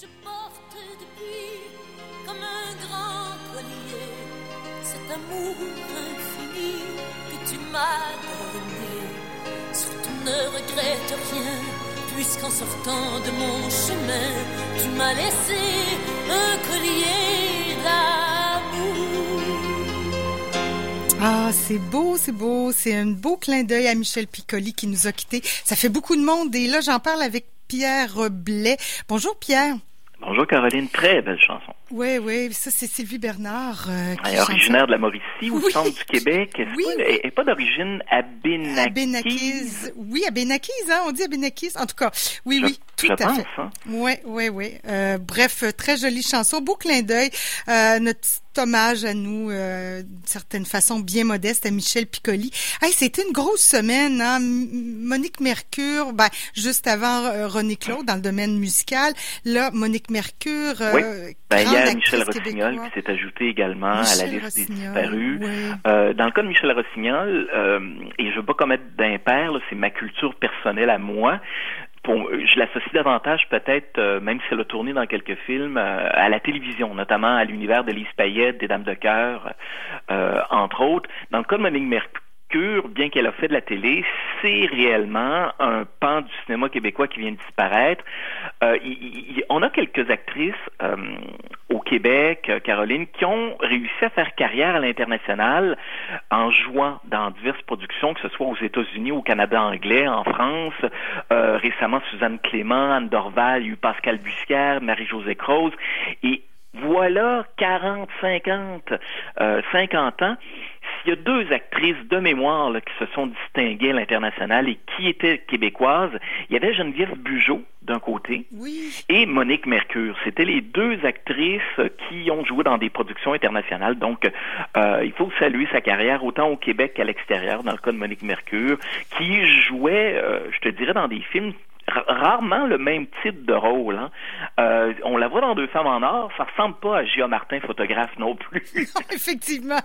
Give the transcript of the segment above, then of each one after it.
je porte depuis comme un grand collier cet amour infini que tu m'as donné. Surtout ne regrette rien, puisqu'en sortant de mon chemin, tu m'as laissé un collier d'amour. Ah, c'est beau, c'est beau. C'est un beau clin d'œil à Michel Piccoli qui nous a quittés. Ça fait beaucoup de monde et là, j'en parle avec Pierre Blais. Bonjour Pierre. Bonjour Caroline, très belle chanson. Oui, oui, ça c'est Sylvie Bernard. Euh, qui originaire de la Mauricie, au centre du Québec. Oui, pas, Elle n'est pas d'origine abénaquise? Oui, abénaquise, hein, on dit abénaquise. En tout cas, oui, oui, tout à fait. Hein. Oui, oui, oui. Euh, bref, très jolie chanson, beau clin d'œil. Euh, notre petit hommage à nous, euh, d'une certaine façon bien modeste, à Michel Piccoli. Hey, c'était une grosse semaine, hein? Monique Mercure, ben, juste avant euh, René Claude dans le domaine musical. Là, Monique Mercure, oui. Ben, il y a Michel Rossignol qui s'est ajouté également à la liste des disparus. Euh, dans le cas de Michel Rossignol, euh, et je veux pas commettre d'impair, c'est ma culture personnelle à moi. Je l'associe davantage peut-être, euh, même si elle a tourné dans quelques films, à la télévision, notamment à l'univers de Lise Payette, des Dames de cœur, entre autres. Dans le cas de Monique Bien qu'elle a fait de la télé, c'est réellement un pan du cinéma québécois qui vient de disparaître. Euh, on a quelques actrices euh, au Québec, euh, Caroline, qui ont réussi à faire carrière à l'international en jouant dans diverses productions, que ce soit aux États-Unis, au Canada anglais, en France. récemment, Suzanne Clément, Anne Dorval, eu Pascal Bussière, Marie-Josée Croze. Et voilà 40, 50, 50 ans il y a deux actrices de mémoire qui se sont distinguées à l'international et qui étaient québécoises. Il y avait Geneviève Bugeaud d'un côté et Monique Mercure. C'était les deux actrices qui ont joué dans des productions internationales. Donc, euh, il faut saluer sa carrière autant au Québec qu'à l'extérieur, dans le cas de Monique Mercure, qui jouait, euh, je te dirais, dans des films rarement le même type de rôle. Hein. Euh, on la voit dans Deux femmes en or, ça ressemble pas à Gia Martin, photographe non plus. Effectivement.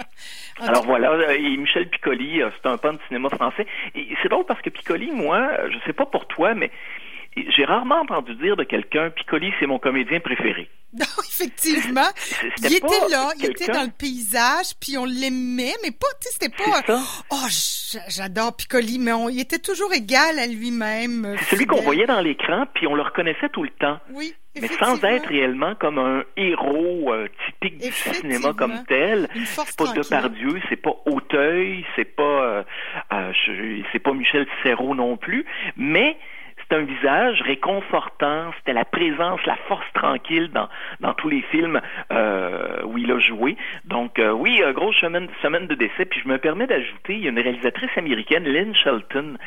Alors voilà, euh, et Michel Piccoli, euh, c'est un pan de cinéma français. Et c'est drôle parce que Piccoli, moi, je sais pas pour toi, mais j'ai rarement entendu dire de quelqu'un, Piccoli, c'est mon comédien préféré. Non, effectivement. il était là, il était dans le paysage, puis on l'aimait, mais pas, tu sais, c'était pas. Oh, j'adore Piccoli, mais on, il était toujours égal à lui-même. C'est celui qu'on voyait dans l'écran, puis on le reconnaissait tout le temps. Oui. Mais sans être réellement comme un héros euh, typique du cinéma comme tel. C'est pas Depardieu, c'est pas Auteuil, c'est pas euh, euh c'est pas Michel Serrault non plus, mais c'était un visage réconfortant, c'était la présence, la force tranquille dans, dans tous les films euh, où il a joué. Donc euh, oui, euh, grosse semaine, semaine de décès. Puis je me permets d'ajouter, il y a une réalisatrice américaine, Lynn Shelton,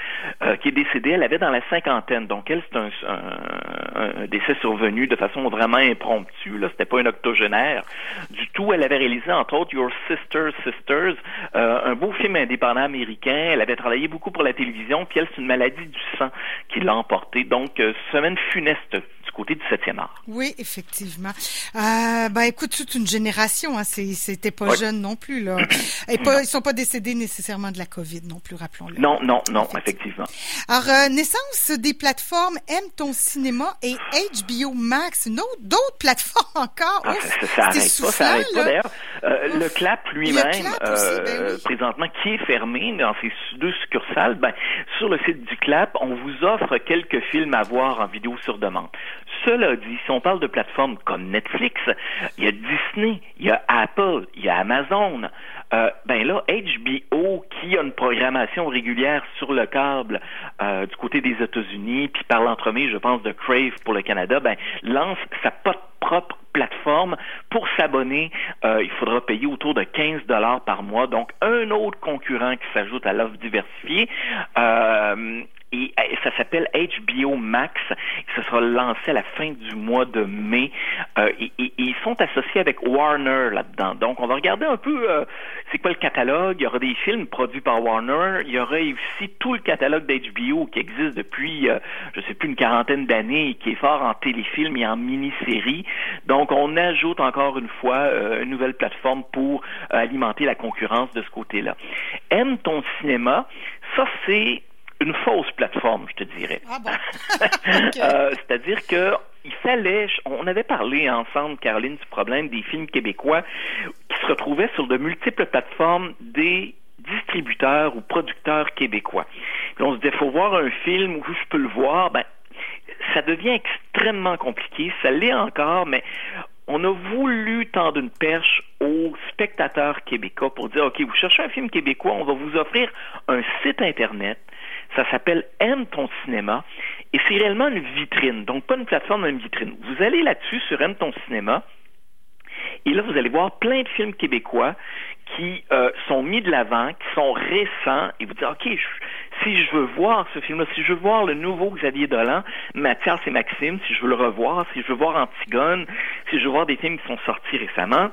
euh, qui est décédée. Elle avait dans la cinquantaine. Donc elle, c'est un, un, un, décès survenu de façon vraiment impromptue. Là, c'était pas un octogénaire du tout. Elle avait réalisé entre autres Your Sister's Sisters, un beau film indépendant américain. Elle avait travaillé beaucoup pour la télévision. Puis elle, c'est une maladie du sang qui l'a donc, euh, semaine funeste du côté du 7e art. Oui, effectivement. Euh, ben, écoute, toute une génération, hein, c'était pas jeune non plus, là. Et pas, ils sont pas décédés nécessairement de la COVID non plus, rappelons-le. Non, non, non, effectivement. Alors, euh, naissance des plateformes Aime ton cinéma et HBO Max, d'autres plateformes encore. Ah, ça, ça, arrête pas, ça arrête pas, d'ailleurs. Euh, le CLAP lui-même, euh, ben présentement, qui est fermé dans ses deux succursales, ben, sur le site du CLAP, on vous offre quelques films à voir en vidéo sur demande. Cela dit, si on parle de plateformes comme Netflix, il y a Disney, il y a Apple, il y a Amazon. Euh, ben là, HBO, qui a une programmation régulière sur le câble euh, du côté des États-Unis, puis par l'entremise, je pense, de Crave pour le Canada, ben lance sa propre plateforme. Pour s'abonner, euh, il faudra payer autour de 15 dollars par mois. Donc, un autre concurrent qui s'ajoute à l'offre diversifiée. Euh, et, ça s'appelle HBO Max. Ça sera lancé à la fin du mois de mai. Euh, et, ils sont associés avec Warner là-dedans. Donc, on va regarder un peu euh, c'est quoi le catalogue. Il y aura des films produits par Warner. Il y aura aussi tout le catalogue d'HBO qui existe depuis, euh, je sais plus, une quarantaine d'années et qui est fort en téléfilm et en mini-série. Donc, on ajoute encore une fois euh, une nouvelle plateforme pour alimenter la concurrence de ce côté-là. Aime ton cinéma. Ça, c'est une fausse plateforme, je te dirais. Ah bon? Euh, c'est-à-dire que il fallait, on avait parlé ensemble, Caroline, du problème des films québécois qui se retrouvaient sur de multiples plateformes des distributeurs ou producteurs québécois. on se disait, faut voir un film où je peux le voir, ben, ça devient extrêmement compliqué, ça l'est encore, mais on a voulu tendre une perche aux spectateurs québécois pour dire, OK, vous cherchez un film québécois, on va vous offrir un site Internet. Ça s'appelle Aime ton cinéma et c'est réellement une vitrine. Donc, pas une plateforme, mais une vitrine. Vous allez là-dessus sur Aime ton cinéma et là, vous allez voir plein de films québécois qui euh, sont mis de l'avant, qui sont récents, et vous dites, OK, si je veux voir ce film-là, si je veux voir le nouveau Xavier Dolan, Mathias et Maxime, si je veux le revoir, si je veux voir Antigone, si je veux voir des films qui sont sortis récemment,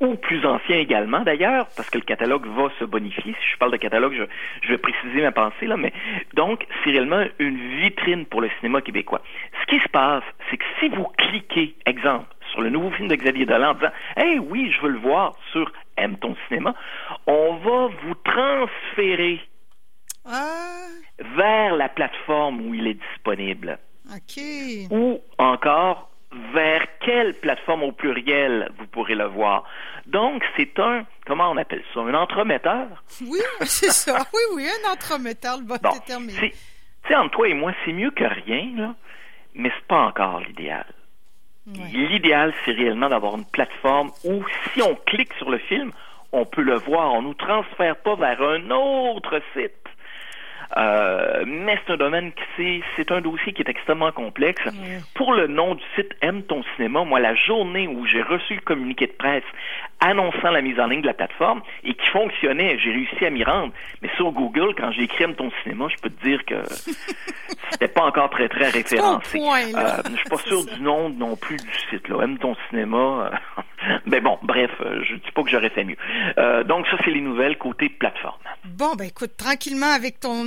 ou plus anciens également d'ailleurs, parce que le catalogue va se bonifier. Si je parle de catalogue, je, je vais préciser ma pensée, là, mais donc, c'est réellement une vitrine pour le cinéma québécois. Ce qui se passe, c'est que si vous cliquez, exemple, sur le nouveau film de Xavier Dolan en disant Hey, oui, je veux le voir sur Aime ton cinéma, on va vous transférer ah. vers la plateforme où il est disponible. OK. Ou encore vers quelle plateforme au pluriel vous pourrez le voir? Donc, c'est un, comment on appelle ça, un entremetteur? Oui, c'est ça. Oui, oui, un entremetteur, le bon, bon Tu sais, entre toi et moi, c'est mieux que rien, là, mais c'est pas encore l'idéal. L'idéal, c'est réellement d'avoir une plateforme où, si on clique sur le film, on peut le voir. On ne nous transfère pas vers un autre site. Euh, mais c'est un domaine qui c'est un dossier qui est extrêmement complexe. Pour le nom du site Aime ton cinéma, moi la journée où j'ai reçu le communiqué de presse annonçant la mise en ligne de la plateforme et qui fonctionnait, j'ai réussi à m'y rendre. Mais sur Google, quand j'ai écrit Aime ton cinéma, je peux te dire que c'était pas encore très très référencé. euh, je suis pas sûr du nom non plus du site là. Aime ton cinéma. mais bon, bref, euh, je dis pas que j'aurais fait mieux. Euh, donc ça c'est les nouvelles côté plateforme. Bon ben écoute tranquillement avec ton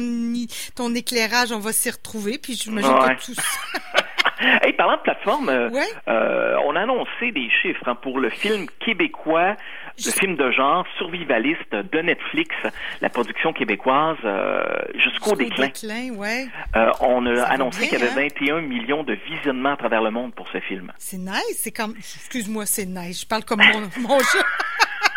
ton éclairage, on va s'y retrouver, puis me ouais. que tout ça... hey, parlant de plateforme, euh, euh, on a annoncé des chiffres hein, pour le film québécois, le film de genre survivaliste de Netflix, la production québécoise euh, jusqu'au déclin. ouais. on a annoncé qu'il y avait 21 hein? millions de visionnements à travers le monde pour ce film. C'est nice, c'est comme, excuse-moi, c'est nice. Je parle comme mon, mon jeu.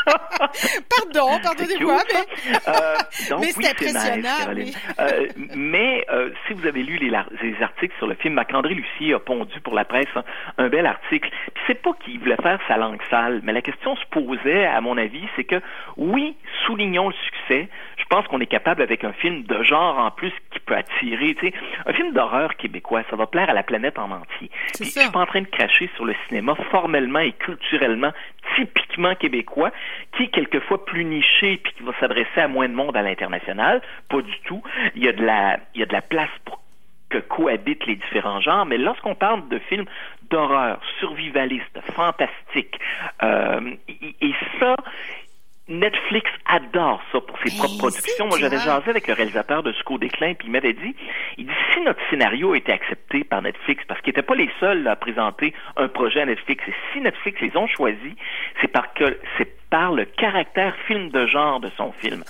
pardon, pardonnez-moi, mais, euh, mais c'est impressionnant. Euh, mais euh, si vous avez lu les, les articles sur le film, Marc-André Lucie a pondu pour la presse un, bel article. Puis c'est pas qu'il voulait faire sa langue sale, mais la question se posait, à mon avis, c'est que oui, soulignons le succès. Je pense qu'on est capable avec un film de genre en plus qui peut attirer, tu sais, un film d'horreur québécois, ça va plaire à la planète en entier. Puis, je suis pas en train de cracher sur le cinéma formellement et culturellement typiquement québécois, qui est quelquefois plus niché puis qui va s'adresser à moins de monde à l'international. Pas du tout. Il y a de la, il y a de la place pour que cohabitent les différents genres, mais lorsqu'on parle de films d'horreur, survivalistes, fantastiques, euh, et ça, Netflix adore ça pour ses propres productions. Moi, j'avais jasé avec le réalisateur de Sco déclin, puis il m'avait dit, il dit, si notre scénario était accepté par Netflix, parce qu'ils n'étaient pas les seuls à présenter un projet à Netflix, et si Netflix les ont choisis, c'est parce que c'est par le caractère film de genre de son film.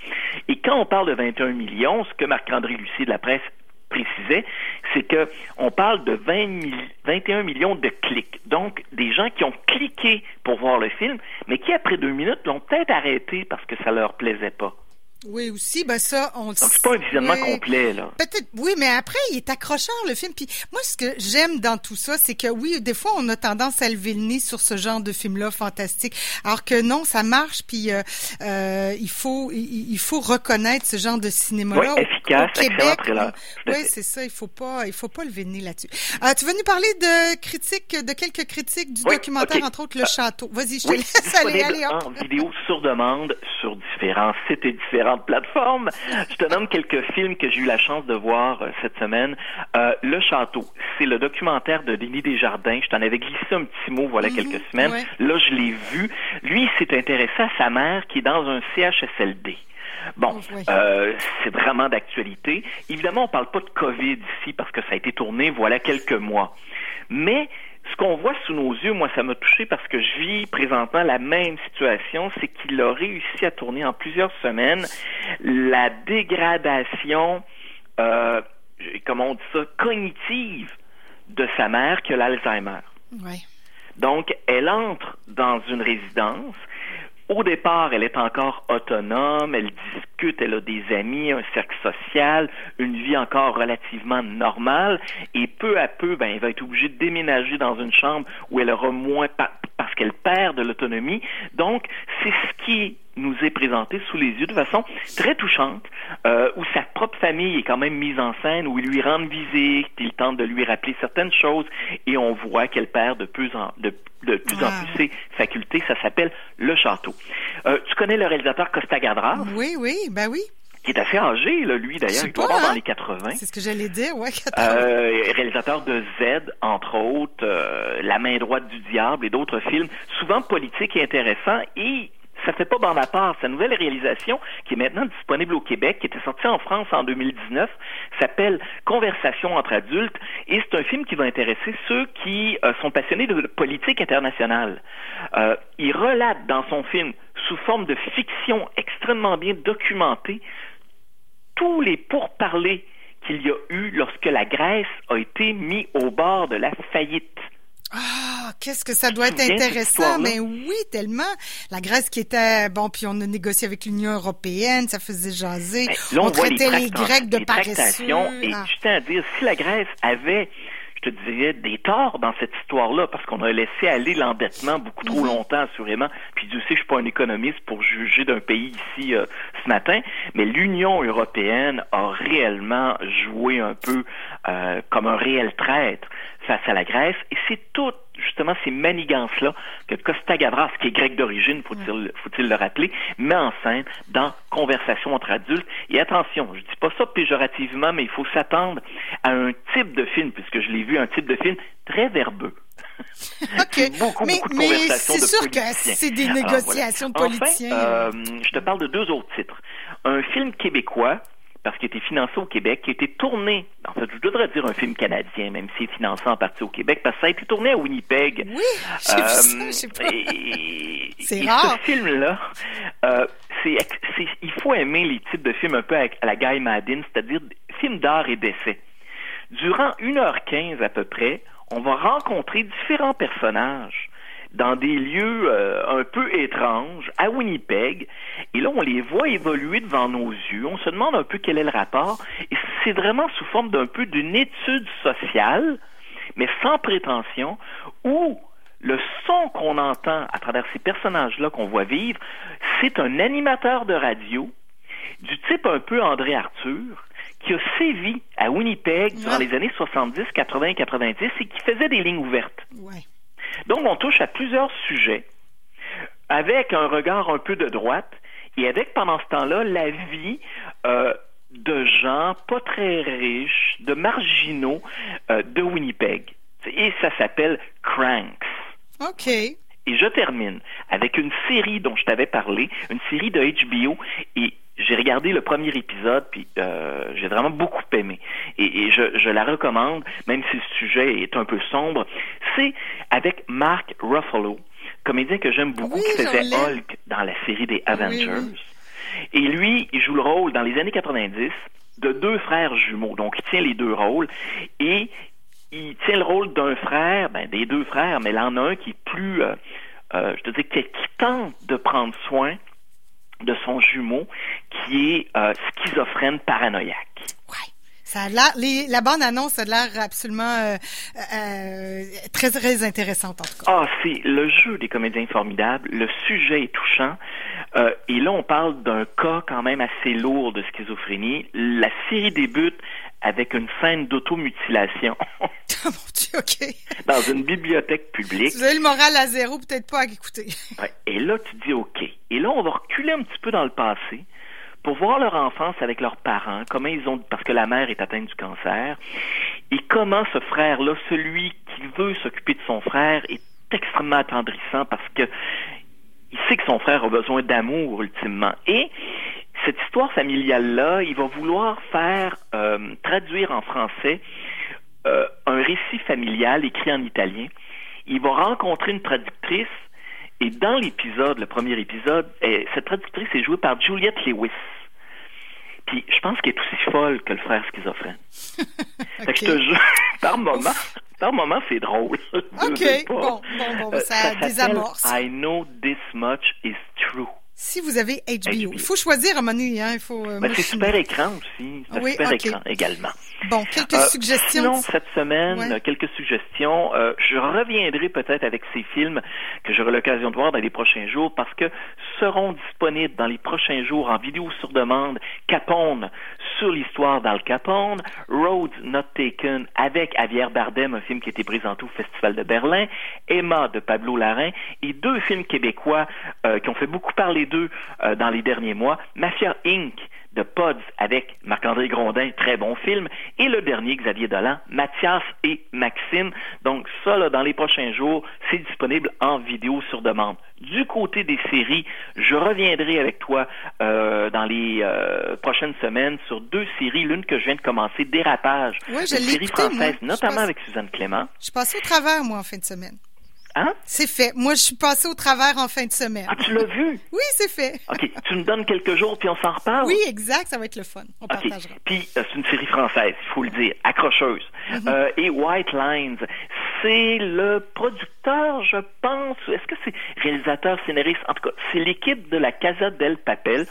Et quand on parle de 21 millions, ce que Marc-André Lucie de la presse précisait, c'est que on parle de 20 21 millions de clics. Donc, des gens qui ont cliqué pour voir le film, mais qui, après deux minutes, l'ont peut-être arrêté parce que ça leur plaisait pas. Oui, aussi, ben ça, on Donc, c'est pas un visionnement complet, là. Peut-être, oui, mais après, il est accrocheur, le film. Puis moi, ce que j'aime dans tout ça, c'est que oui, des fois, on a tendance à lever le nez sur ce genre de film-là fantastique. Alors que non, ça marche, puis euh, euh il faut il, faut reconnaître ce genre de cinéma-là. Oui, efficace, au, Québec. Oui, c'est ça, il faut pas il faut pas lever le nez là-dessus. Euh, tu veux nous parler de critiques, de quelques critiques du documentaire, entre autres, Le euh, Château. Vas-y, je te laisse aller, aller, en vidéo sur demande sur différents sites et différents plateformes. Je te nomme quelques films que j'ai eu la chance de voir euh, cette semaine. Euh, le Château, c'est le documentaire de Denis Desjardins. Je t'en avais glissé un petit mot voilà mhm, quelques semaines. Là, je l'ai vu. Lui, il s'est intéressé à sa mère qui est dans un CHSLD. Bon, oh, euh, c'est vraiment d'actualité. Évidemment, on parle pas de COVID ici parce que ça a été tourné voilà quelques mois. Mais ce qu'on voit sous nos yeux, moi, ça m'a touché parce que je vis présentement la même situation, c'est qu'il a réussi à tourner en plusieurs semaines la dégradation euh, comment on dit ça, cognitive de sa mère qui a l'Alzheimer. Donc, elle entre dans une résidence. Au départ, elle est encore autonome, elle discute, elle a des amis, un cercle social, une vie encore relativement normale, et peu à peu, ben, elle va être obligée de déménager dans une chambre où elle aura moins, parce qu'elle perd de l'autonomie. Donc, c'est ce qui nous est présenté sous les yeux de façon très touchante, euh, où sa propre famille est quand même mise en scène, où il lui rend visite, il tente de lui rappeler certaines choses, et on voit qu'elle perd de plus en, de, plus, en plus ses facultés. Ça s'appelle Le Château. Euh, tu connais le réalisateur Costa Gavras? Oui, oui, ben oui qui est assez âgé, là, lui, d'ailleurs. Il doit avoir dans hein? les 80. C'est ce que j'allais dire, ouais, 80. Euh, réalisateur de Z, entre autres, euh, La main droite du diable et d'autres films, souvent politiques et intéressants. Et ça fait pas bande à part. Sa nouvelle réalisation, qui est maintenant disponible au Québec, qui était sortie en France en 2019, s'appelle Conversation entre adultes, et c'est un film qui va intéresser ceux qui euh, sont passionnés de politique internationale. Euh, il relate dans son film, sous forme de fiction extrêmement bien documentée, tous les pourparlers qu'il y a eu lorsque la Grèce a été mise au bord de la faillite. Qu'est-ce que ça doit être intéressant, mais oui, tellement. La Grèce qui était bon, puis on a négocié avec l'Union européenne, ça faisait jaser. Ben, on, traitait les, Grecs de paresseux. Et ah. je tiens à dire, si la Grèce avait je te dirais, des torts dans cette histoire-là, parce qu'on a laissé aller l'endettement beaucoup trop mhm. longtemps, assurément. Puis Dieu sait, je suis pas un économiste pour juger d'un pays ici euh, ce matin, mais l'Union européenne a réellement joué un peu euh, comme un réel traître face à la Grèce, et c'est tout justement ces manigances-là que Costa Gavras, qui est grec d'origine, faut-il faut le rappeler, met en scène dans Conversation entre adultes. Et attention, je dis pas ça péjorativement, mais il faut s'attendre à un type de film, puisque je l'ai vu, un type de film très verbeux. OK. Beaucoup, mais, beaucoup de mais c'est sûr que c'est des négociations de politiciens. euh, je te parle de deux autres titres. Un film québécois parce qu'il était financé au Québec, qui a été tourné, en fait, je devrais dire un film canadien, même s'il est financé en partie au Québec, parce que ça a été tourné à Winnipeg. Oui, j'ai vu ça, je sais pas. C'est rare. ce film-là, euh, c'est, il faut aimer les types de films un peu à la Guy Madden, c'est-à-dire films d'art et d'essai. Durant 1h15 à peu près, on va rencontrer différents personnages dans des lieux euh, un peu étranges à Winnipeg. Et là, on les voit évoluer devant nos yeux. On se demande un peu quel est le rapport. Et c'est vraiment sous forme d'un peu d'une étude sociale, mais sans prétention, où le son qu'on entend à travers ces personnages-là qu'on voit vivre, c'est un animateur de radio du type un peu André Arthur, qui a sévi à Winnipeg dans les années 70, 80, 90 et qui faisait des lignes ouvertes. Ouais. Donc, on touche à plusieurs sujets avec un regard un peu de droite et avec, pendant ce temps-là, la vie euh, de gens pas très riches, de marginaux euh, de Winnipeg. Et ça s'appelle Cranks. OK. Et je termine avec une série dont je t'avais parlé, une série de HBO. Et j'ai regardé le premier épisode, puis euh, j'ai vraiment beaucoup aimé. Et, je, je, la recommande, même si le sujet est un peu sombre. C'est avec Mark Ruffalo, comédien que j'aime beaucoup, qui faisait Hulk dans la série des Avengers. Et lui, il joue le rôle dans les années 90 de deux frères jumeaux. Donc, il tient les deux rôles. Et il tient le rôle d'un frère, ben, des deux frères, mais il en a un qui est plus, euh, euh, je te dis, qui, qui tente de prendre soin de son jumeau qui est euh, schizophrène paranoïaque. Ouais. Ça a l'air, la bande annonce a l'air absolument très très intéressante en tout cas. Ah, c'est le jeu des comédiens formidable, le sujet est touchant. Et là, on parle d'un cas quand même assez lourd de schizophrénie. La série débute avec une scène d'automutilation. Oh mon Dieu, OK. dans une bibliothèque publique. vous avez le moral à zéro, peut-être pas à écouter. Et là, tu dis OK. Et là, on va reculer un petit peu dans le passé pour voir leur enfance avec leurs parents, comment ils ont, parce que la mère est atteinte du cancer, et comment ce frère-là, celui qui veut s'occuper de son frère, est extrêmement attendrissant parce que il sait que son frère a besoin d'amour ultimement. Et cette histoire familiale-là, il va vouloir faire euh, traduire en français euh, un récit familial écrit en italien. Il va rencontrer une traductrice et dans l'épisode, le premier épisode, cette traductrice est jouée par Juliette Lewis. Puis je pense qu'elle est aussi folle que le frère schizophrène. fait que je te jure, par moment, par moment, c'est drôle. OK, bon, bon, bon, ça, euh, ça désamorce. I know this much is. Si vous avez HBO, il faut choisir à un moment donné. Hein, il faut, euh, ben, c'est super écran aussi. C'est oui, super écran également. Bon, quelques euh, suggestions. Sinon, cette semaine, quelques suggestions. Euh, je reviendrai peut-être avec ces films que j'aurai l'occasion de voir dans les prochains jours parce que seront disponibles dans les prochains jours en vidéo sur demande Capone sur l'histoire d'Al Capone, Roads Not Taken avec Javier Bardem, un film qui a été présenté au Festival de Berlin, Emma de Pablo Larrain et deux films québécois qui ont fait beaucoup parler deux euh, dans les derniers mois, Mafia Inc. de Pods avec Marc-André Grondin, très bon film, et le dernier, Xavier Dolan, Mathias et Maxime. Donc ça, là, dans les prochains jours, c'est disponible en vidéo sur demande. Du côté des séries, je reviendrai avec toi euh, dans les euh, prochaines semaines sur deux séries. L'une que je viens de commencer, Dérapage, une série française, notamment avec Suzanne Clément. Je passais au travers, moi, en fin de semaine. Hein? C'est fait. Moi, je suis passée au travers en fin de semaine. Ah, tu l'as vu? Oui, c'est fait. OK. Tu me donnes quelques jours, puis on s'en reparle? Oui, exact. Ça va être le fun. On partagera. Puis, euh, c'est une série française, il faut le dire, accrocheuse. Mm-hmm. euh, et White Lines, c'est le producteur, je pense, est-ce que c'est réalisateur, scénariste? En tout cas, c'est l'équipe de la Casa del Papel,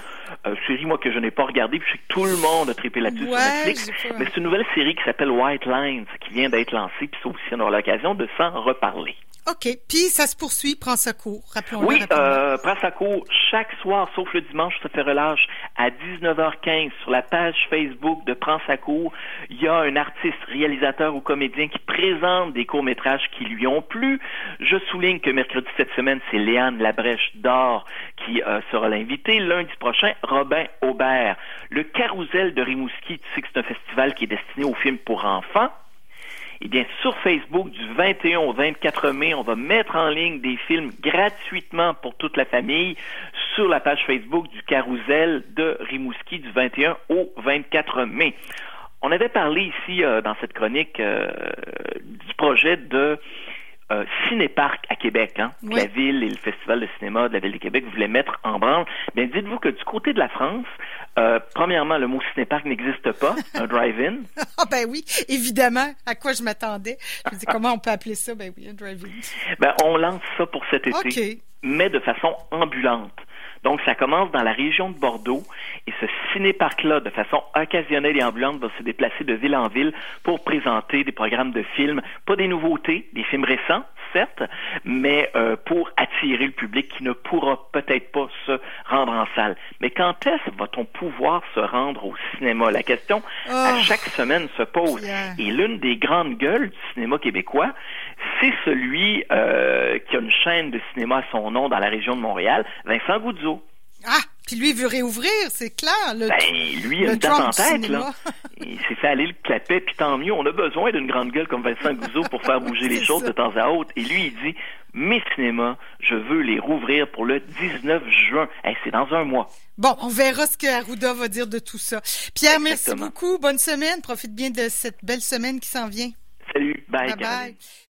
euh, série, moi, que je n'ai pas regardée, puis je sais que tout le monde a trippé là-dessus sur Netflix. Mais c'est une nouvelle série qui s'appelle White Lines, qui vient d'être lancée, puis ça aussi, on aura l'occasion de s'en reparler. OK. Puis ça se poursuit, prends sa cours, rappelons-le. Oui, euh, prends sa cours chaque soir, sauf le dimanche, ça fait relâche, à 19h15 sur la page Facebook de Prends sa cours. Il y a un artiste, réalisateur ou comédien qui présente des courts-métrages qui lui ont plu. Je souligne que mercredi cette semaine, c'est Léane Labrèche d'Or qui euh, sera l'invité. Lundi prochain, Robin Aubert. Le Carousel de Rimouski, tu sais que c'est un festival qui est destiné aux films pour enfants. Eh bien, sur Facebook, du 21 au 24 mai, on va mettre en ligne des films gratuitement pour toute la famille sur la page Facebook du Carousel de Rimouski du 21 au 24 mai. On avait parlé ici euh, dans cette chronique euh, du projet de euh, Cinéparc à Québec, hein, la ville et le Festival de cinéma de la ville de Québec voulaient mettre en branle. Bien, dites-vous que du côté de la France, euh, premièrement, le mot cinéparc n'existe pas, un drive-in. Ah ben oui, évidemment. À quoi je m'attendais Je me dis comment on peut appeler ça? Ben oui, un drive-in. Ben on lance ça pour cet été, mais de façon ambulante. Donc, ça commence dans la région de Bordeaux et ce ciné-parc-là, de façon occasionnelle et ambulante, va se déplacer de ville en ville pour présenter des programmes de films, pas des nouveautés, des films récents, certes, mais euh, pour attirer le public qui ne pourra peut-être pas se rendre en salle. Mais quand est-ce va-t-on pouvoir se rendre au cinéma? La question à oh. chaque semaine se pose. Et l'une des grandes gueules du cinéma québécois, c'est celui euh, qui a une chaîne de cinéma à son nom dans la région de Montréal, Vincent Goudzo. Ah, puis lui, il veut réouvrir, c'est clair. Le, ben, lui, il a une date en tête, là. Il s'est fait aller le clapet, puis tant mieux. On a besoin d'une grande gueule comme Vincent Gouzeau pour faire bouger les choses de temps à autre. Et lui, il dit, mes cinémas, je veux les rouvrir pour le 19 juin. c'est dans un mois. Bon, on verra ce que Arruda va dire de tout ça. Pierre, merci beaucoup. Bonne semaine. Profite bien de cette belle semaine qui s'en vient. Salut. Bye, bye. bye.